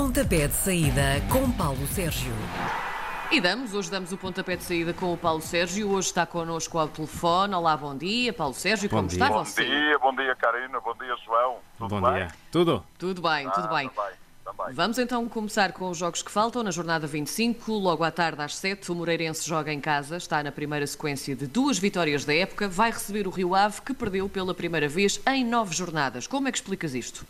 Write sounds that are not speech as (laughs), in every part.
Pontapé de saída com Paulo Sérgio. E damos, hoje damos o pontapé de saída com o Paulo Sérgio. Hoje está connosco ao telefone. Olá, bom dia, Paulo Sérgio. Bom como dia. está Bom você? Bom dia, bom dia Karina, bom dia João. Tudo Bom bem? dia. Tudo? Tudo bem, tudo Ah, bem. Também, também. Vamos então começar com os jogos que faltam na jornada 25. Logo à tarde, às 7, o Moreirense joga em casa. Está na primeira sequência de duas vitórias da época. Vai receber o Rio Ave, que perdeu pela primeira vez em nove jornadas. Como é que explicas isto?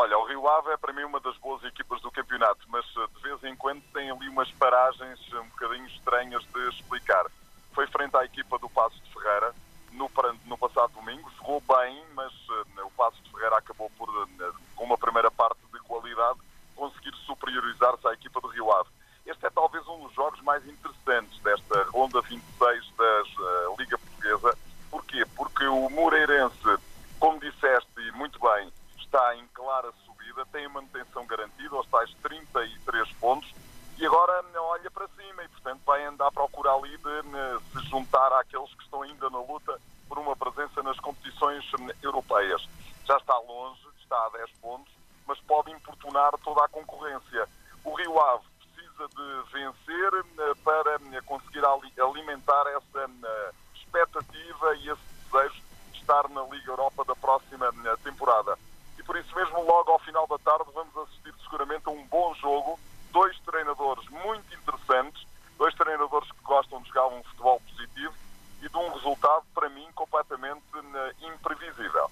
Olha, o Rio Ave é para mim uma das boas equipas do campeonato, mas eh, de vez em quando tem ali umas paragens eh, um bocadinho estranhas de explicar. Foi frente à equipa do Passo de Ferreira no, pra- no passado domingo, jogou bem, mas eh, o Passo de Ferreira acabou por, eh, com uma primeira parte de qualidade, conseguir superiorizar-se à equipa do Rio Ave. Este é talvez um dos jogos mais interessantes desta ronda 26 da eh, Liga Portuguesa. Porquê? Porque o Moreirense, como disseste e muito bem, está em clara subida, tem a manutenção garantida, aos tais 33 pontos, e agora né, olha para cima portanto, vai andar à procura ali de né, se juntar àqueles que estão ainda na luta por uma presença nas competições né, europeias. Já está longe, está a 10 pontos, mas pode importunar toda a concorrência. O Rio Ave precisa de vencer né, para né, conseguir ali- alimentar essa né, expectativa e esse desejo de estar na Liga Europa da próxima né, temporada. E por isso mesmo, logo ao final da tarde, vamos assistir seguramente a um bom jogo. Dois treinadores muito interessantes, dois treinadores que gostam de jogar um futebol positivo e de um resultado, para mim, completamente né, imprevisível.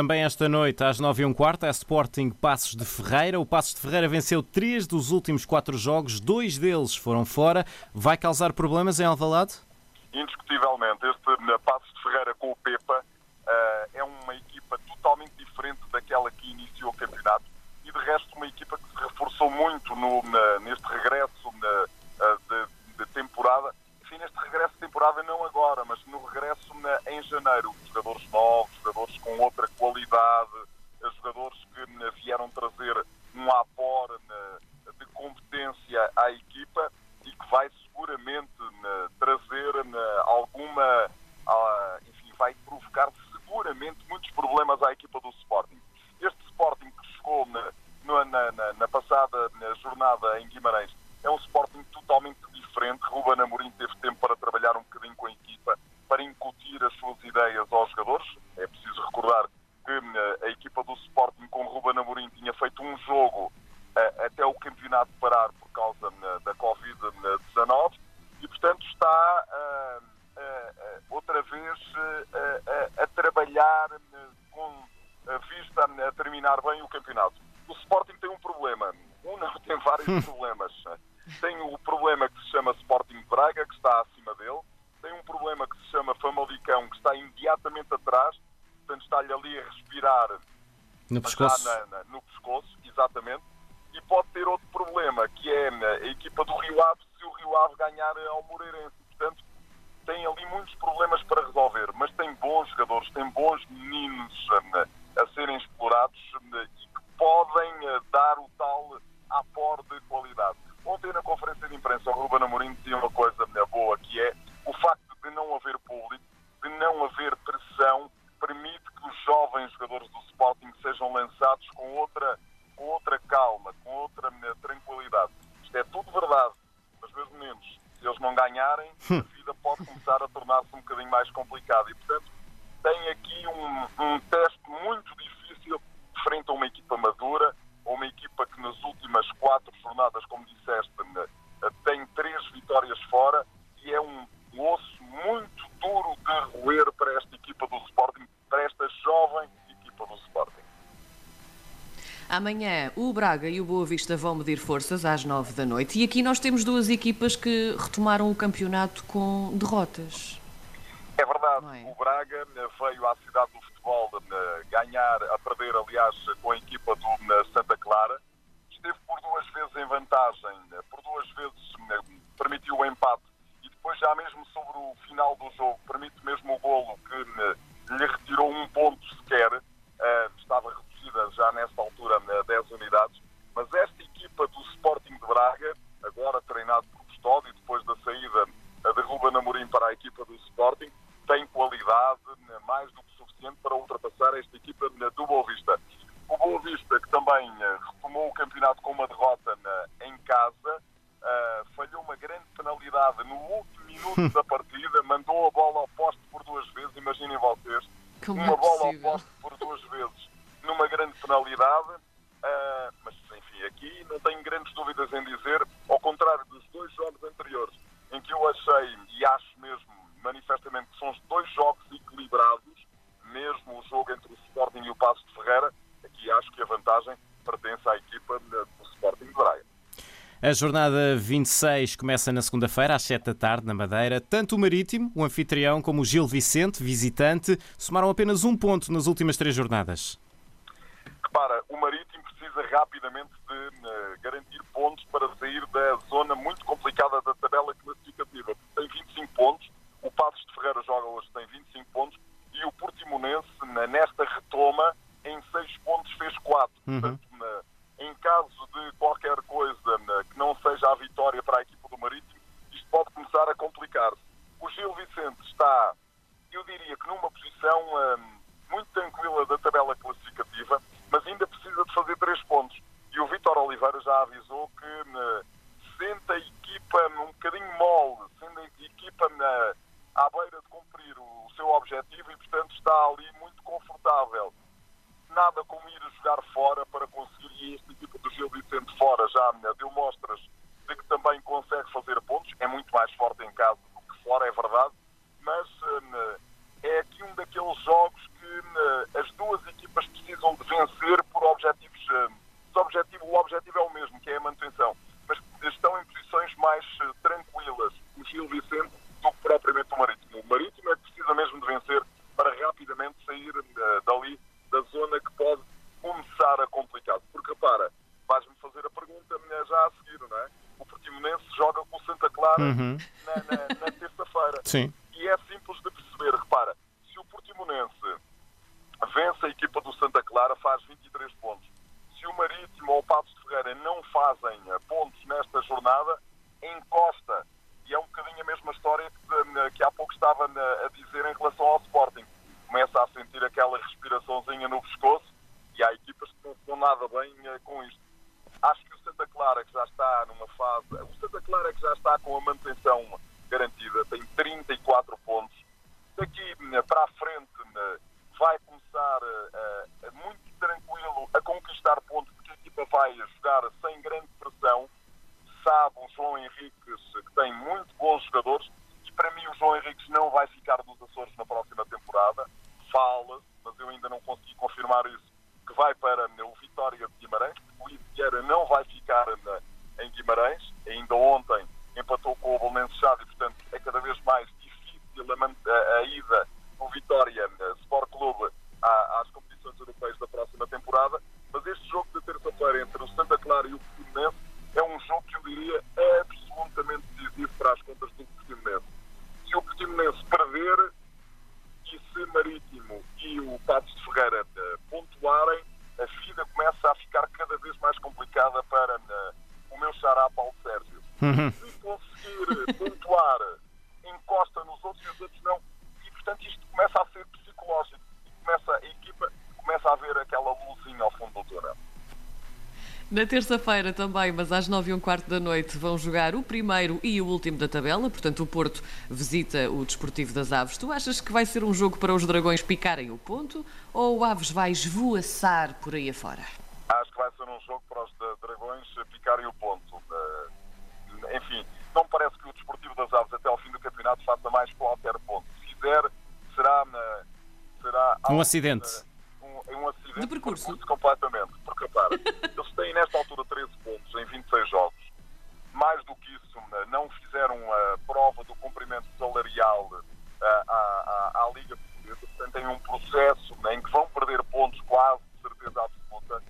Também esta noite, às 9 h um quarto, é Sporting Passos de Ferreira. O Passos de Ferreira venceu três dos últimos quatro jogos, dois deles foram fora. Vai causar problemas em Alvalade? indiscutivelmente, este na Passos de Ferreira com o Pepa eh, é uma equipa totalmente diferente daquela que iniciou o campeonato e de resto uma equipa que se reforçou muito no- na- neste regresso na- eh, de, de temporada. Enfim, neste regresso de temporada não agora, mas no regresso na- em janeiro. Jogadores novos, com outra qualidade, jogadores que né, vieram trazer um apor né, de competência à equipa e que vai seguramente né, trazer alguma, ah, enfim, vai provocar seguramente muitos problemas à equipa do Sporting. Este Sporting que chegou na, na- na- na- passada na jornada em Guimarães é um Sporting totalmente diferente. Ruben Amorim teve tempo para trabalhar um bocadinho com a equipa, para incutir as suas ideias aos jogadores. É preciso recordar que né, a equipa do Sporting com Ruben Amorim tinha feito um jogo eh, até o campeonato parar por causa né, da Covid-19 e, portanto, está ah, ah, ah, outra vez ah, ah, a trabalhar né, com a vista a terminar bem o campeonato. O Sporting tem um problema. Um não, tem vários problemas. Tem o problema que se chama Sporting Braga, que está acima dele. Tem um problema que se Famalicão, que está imediatamente atrás. Portanto, está-lhe ali a respirar No pescoço? na- na- no pescoço, exatamente. E pode ter outro problema, que é né, a equipa do Rio Ave, se o Rio Ave ganhar ao Moreirense. Portanto, tem ali muitos problemas para resolver, mas tem bons jogadores, tem bons meninos né, a serem explorados né, e que podem eh, dar o tal apor de qualidade. Ontem, na conferência de imprensa, o Ruben Amorim dizia uma coisa boa, que é o facto de não haver público, de não haver pressão, permite que os jovens jogadores do Sporting sejam lançados com outra, com outra calma, com outra né, tranquilidade. Isto é tudo verdade, mas meus meninos, se eles não ganharem, a vida pode começar a tornar-se um bocadinho mais complicada. E, portanto, tem aqui um, um teste muito difícil frente a uma equipa madura, a uma equipa que nas últimas quatro jornadas, como disseste, né, tem três vitórias fora e é um osso muito duro de roer para esta equipa do Sporting, para esta jovem do Sporting. Amanhã o Braga e o Boa Vista vão medir forças às 9 da noite. E aqui nós temos duas equipas que retomaram o campeonato com derrotas. É verdade, é? o Braga né, veio à cidade do futebol né, ganhar, a perder, aliás, com a equipa do né, Santa Clara. Esteve por duas vezes em vantagem, por duas vezes permitiu o empate e depois, já mesmo sobre o final do jogo, permite mesmo o golo que lhe retirou um ponto sequer. Eh, estava reduzida já nesta altura a 10 unidades. Mas esta equipa do Sporting de Braga, agora treinado por Custódio, depois da saída eh, de Ruben Amorim para a equipa do Sporting, tem qualidade né, mais do que suficiente para ultrapassar esta equipa né, do Boa Vista. O Boa Vista, que também eh, tomou o campeonato com uma derrota na, em casa, uh, falhou uma grande penalidade no último minuto da partida, mandou a bola ao poste por duas vezes, imaginem vocês, Como uma é bola ao possível? poste por duas vezes numa grande penalidade. Uh, mas, enfim, aqui não tenho dúvidas em dizer, ao contrário dos dois jogos anteriores, em que eu achei e acho mesmo manifestamente que são os dois jogos equilibrados, mesmo o jogo entre o Sporting e o Passo de Ferreira, aqui acho que a vantagem pertence à equipa do Sporting de Braga. A jornada 26 começa na segunda-feira, às 7 da tarde, na Madeira. Tanto o Marítimo, o anfitrião, como o Gil Vicente, visitante, somaram apenas um ponto nas últimas três jornadas. Repara, o Marítimo precisa rapidamente de uh, garantir pontos para sair da zona muito complicada da tabela classificativa. Tem 25 pontos, o Passos de Ferreira joga hoje, tem 25 pontos, e o Portimonense, nesta retoma, em 6 pontos fez 4. Uhum. Portanto, na, em caso de qualquer coisa na, que não seja a vitória para a equipa do Marítimo, isto pode começar a complicar-se. O Gil Vicente está, eu diria que numa posição hum, muito tranquila da tabela classificativa, mas ainda precisa de fazer 3 pontos. E o Vítor Oliveira já avisou que hum, sente a equipa um bocadinho mole, sendo a equipa na, à beira de cumprir o, o seu objetivo e, portanto, está ali muito confortável nada como ir jogar fora para conseguir, e esta equipa do Gil Vicente fora já me deu mostras de que também consegue fazer pontos, é muito mais forte em casa do que fora, é verdade, mas hum, é aqui um daqueles jogos que hum, as duas equipas precisam de vencer por objetivos, hum, os objetivo, o objetivo é o mesmo, que é a manutenção, mas estão em posições mais eh, tranquilas, o Gil Vicente, do que propriamente o Marítimo. O Marítimo é que precisa mesmo de vencer para rapidamente sair eh, dali da zona que pode começar a complicar. Porque, repara, vais-me fazer a pergunta eh, já a seguir, não é? O Portimonense joga com o Santa Clara Uhum. na, na- na terça-feira. Sim. E é simples de perceber. Repara, se o Portimonense vence a equipa do Santa Clara, faz 23 pontos. Se o Marítimo ou o Patos de Ferreira não fazem eh, pontos nesta jornada, encosta. E é um bocadinho a mesma história que, eh, que há pouco estava na- a dizer em relação ao Sporting. Começa a sentir aquela respiraçãozinha no pescoço e há equipas que não se dão nada bem eh, com isto. Acho que o Santa Clara, que já está numa fase. O Santa Clara, que já está com a manutenção garantida, tem 34 pontos. Daqui eh, para a frente eh, vai começar eh, eh, muito tranquilo a conquistar pontos, porque a equipa vai jogar sem grande pressão. Sabe o João Henriques, que tem muito bons jogadores, e para mim o João Henriques não vai ficar dos Açores na próxima temporada. Fala-se, mas eu ainda não consegui confirmar isso, que vai para o Vitória de Guimarães. O Luís Vieira não vai ficar na- em Guimarães. Ainda ontem empatou com o Bolonense e, portanto, é cada vez mais difícil a, a- a ida do Vitória eh, Sport Clube às competições europeias da próxima temporada. Mas este jogo de terça-feira entre o Santa Clara e o Portimonense é um jogo que eu diria absolutamente decisivo para as contas do Portimonense. Se o Portimonense perder e se Marítimo e o Patos de Ferreira pontuarem, a vida começa a ficar cada vez mais complicada para eh, o meu xará Paulo Sérgio. Uhum. Se conseguir pontuar, encosta nos outros e os outros não. E, portanto, isto começa a ser psicológico. E começa, a equipa começa a ver aquela luzinha ao fundo do túnel. Na terça-feira também, mas às 9 e um quarto da noite, vão jogar o primeiro e o último da tabela. Portanto, o Porto visita o Desportivo das Aves. Tu achas que vai ser um jogo para os dragões picarem o ponto ou o Aves vai esvoaçar por aí afora? Acho que vai ser um jogo para os Dragões picarem o ponto. Eh, enfim, não me parece que o Desportivo das Aves até ao fim do campeonato faça mais qualquer ponto. Se fizer, será, na- será Um acidente. Um, acidente De percurso. completamente. Porque, repara, (laughs) eles têm nesta altura 13 pontos em 26 jogos. Mais do que isso, eh, não fizeram a prova do cumprimento salarial eh, à, à, à Liga Portuguesa. Portanto, têm um processo né, em que vão perder pontos quase de certeza absoluta.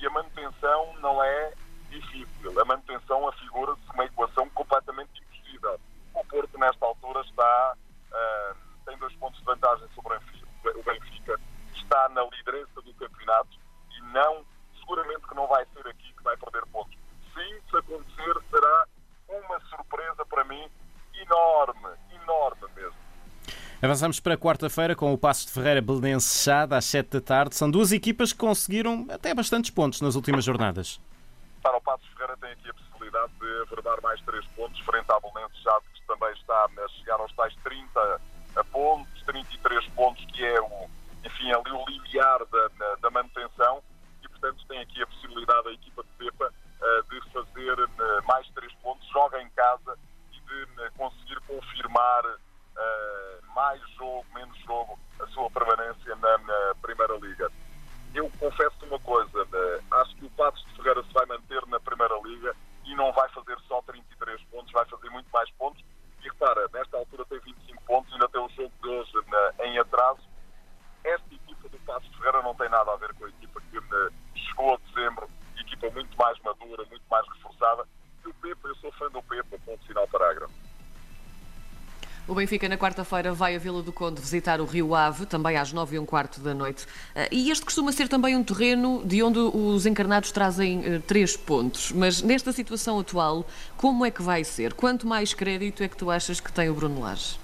E a manutenção não é difícil. A manutenção afigura-se uma equação completamente impossível. O Porto, nesta altura, está ah, tem dois pontos de vantagem sobre o Benfica. O Benfica está na liderança do campeonato e não, seguramente que não vai ser aqui que vai perder pontos. Se isso acontecer, será uma surpresa para mim enorme, enorme mesmo. Avançamos para quarta-feira com o Passos de Ferreira Belenense Chade às 7 da tarde. São duas equipas que conseguiram até bastantes pontos nas últimas jornadas. Para o Passos Ferreira tem aqui a possibilidade de averbar mais três pontos frente à Belenense Chade, que também está a chegar aos tais 30 pontos, 33 pontos, que é o, enfim, ali o limiar da, da manutenção e, portanto, tem aqui a possibilidade a equipa de Pepa eh, de fazer eh, mais três pontos, joga em casa e de eh, conseguir confirmar mais jogo, menos jogo, a sua permanência na, na Primeira Liga. Eu confesso uma coisa, acho Benfica, na quarta-feira, vai à Vila do Conde visitar o Rio Ave, também às nove e um quarto da noite. Eh, e este costuma ser também um terreno de onde os encarnados trazem uh, três pontos. Mas nesta situação atual, como é que vai ser? Quanto mais crédito é que tu achas que tem o Bruno Lage?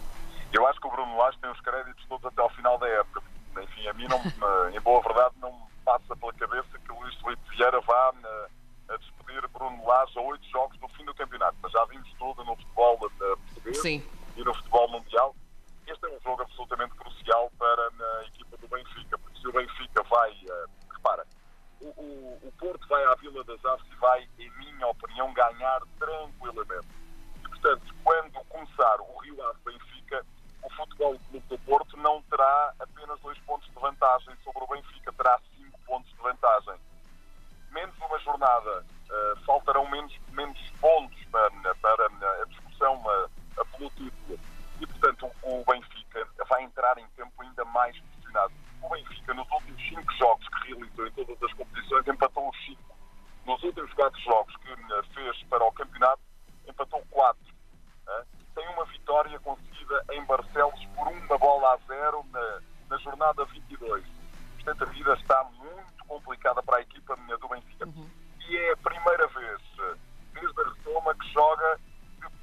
Eu acho que o Bruno Lage tem os créditos todos até ao final da época. Enfim, a mim, não, em boa verdade, não me passa pela cabeça que o Luís Felipe Vieira vá uh, a despedir Bruno Lage a oito jogos no fim do campeonato. Mas já vimos tudo no futebol português. Sim e no futebol mundial. Este é um jogo absolutamente crucial para a equipa do Benfica, porque se o Benfica vai, uh, repara, o, o, o, Porto vai à Vila das Aves e vai, em minha opinião, ganhar tranquilamente. E, portanto, quando começar o Rio Ave Benfica, o Futebol Clube do Porto não terá apenas dois pontos de vantagem sobre o Benfica, terá cinco pontos de vantagem. Menos uma jornada, uh, faltarão menos, menos pontos para, para. Título. E, portanto, o Benfica vai entrar em campo ainda mais pressionado. O Benfica, nos últimos cinco jogos que realizou em todas as competições, empatou os cinco. Nos últimos quatro jogos que fez para o campeonato, empatou quatro. Tem uma vitória conseguida em Barcelos por uma bola a zero na, na jornada 22. Portanto, a vida está muito complicada para a equipa do Benfica. Uhum. E é a primeira vez desde a retoma que joga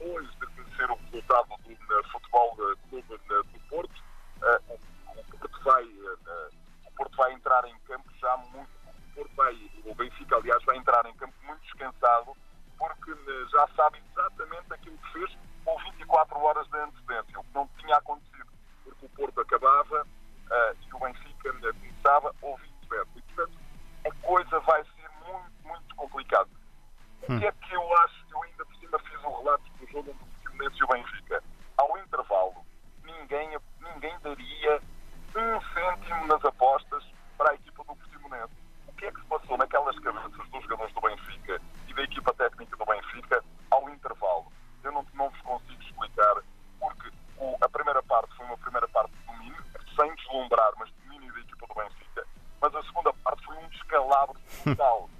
depois de conhecer o resultado do Futebol Clube do Porto. Eh, o, Porto vai, eh, o Porto vai entrar em campo já muito. O, Porto vai, o Benfica, aliás, vai entrar em campo muito descansado, porque eh, já sabe exatamente aquilo que fez com 24 horas de antecedência, descalabro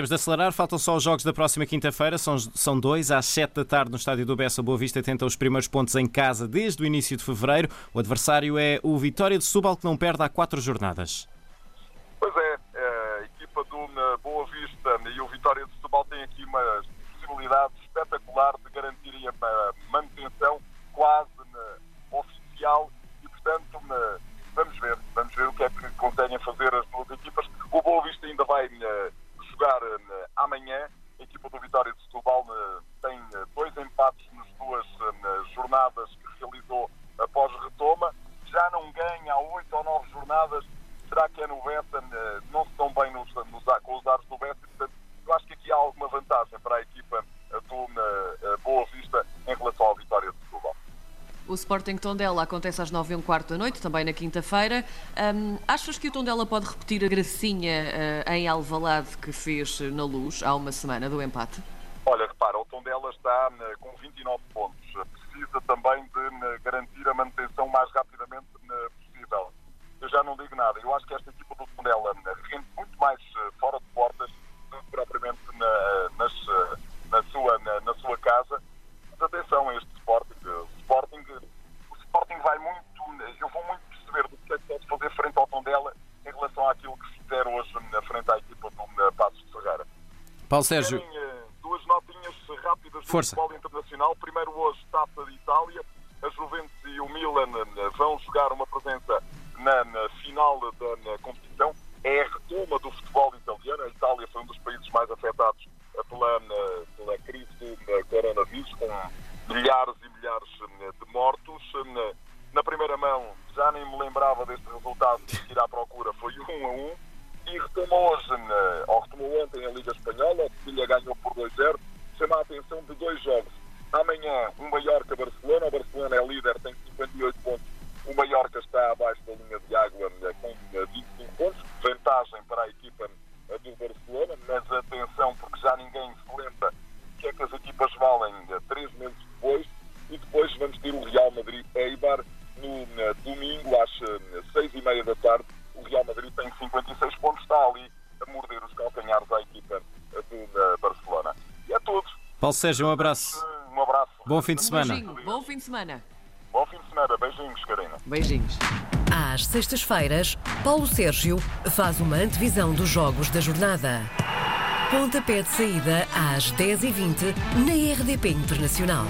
Temos de acelerar, faltam só os jogos da próxima quinta-feira, são, são dois, às sete da tarde no estádio do Bessa. Boa Vista tenta os primeiros pontos em casa desde o início de fevereiro. O adversário é o Vitória de Subal, que não perde há quatro jornadas. Carlos Silvestre. Portanto, eu acho que aqui há alguma vantagem para a equipa do Boa Vista em relação à vitória de Portugal. O Sporting Tondela acontece às 9 e um quarto da noite, também na quinta-feira. Um, achas que o Tondela pode repetir a gracinha uh, em Alvalade que fez eh, na Luz há uma semana do empate? Olha, repara, o Tondela está uh, com 29 pontos Paulo Sérgio. duas notinhas rápidas do Força. futebol internacional. Primeiro hoje, Taça de Itália. A Juventus e o Milan vão jogar uma presença na, na final da na competição. É a retoma do futebol italiano. A Itália foi um dos países mais afetados pela, pela crise do coronavírus, com milhares Paulo Sérgio, um abraço. Um abraço. Bom fim de semana. Um beijinho. Bom fim de semana. Bom fim de semana. Beijinhos, Karina. Beijinhos. Às sextas-feiras, Paulo Sérgio faz uma antevisão dos jogos da jornada. Pontapé de saída às 10h20 na RDP Internacional.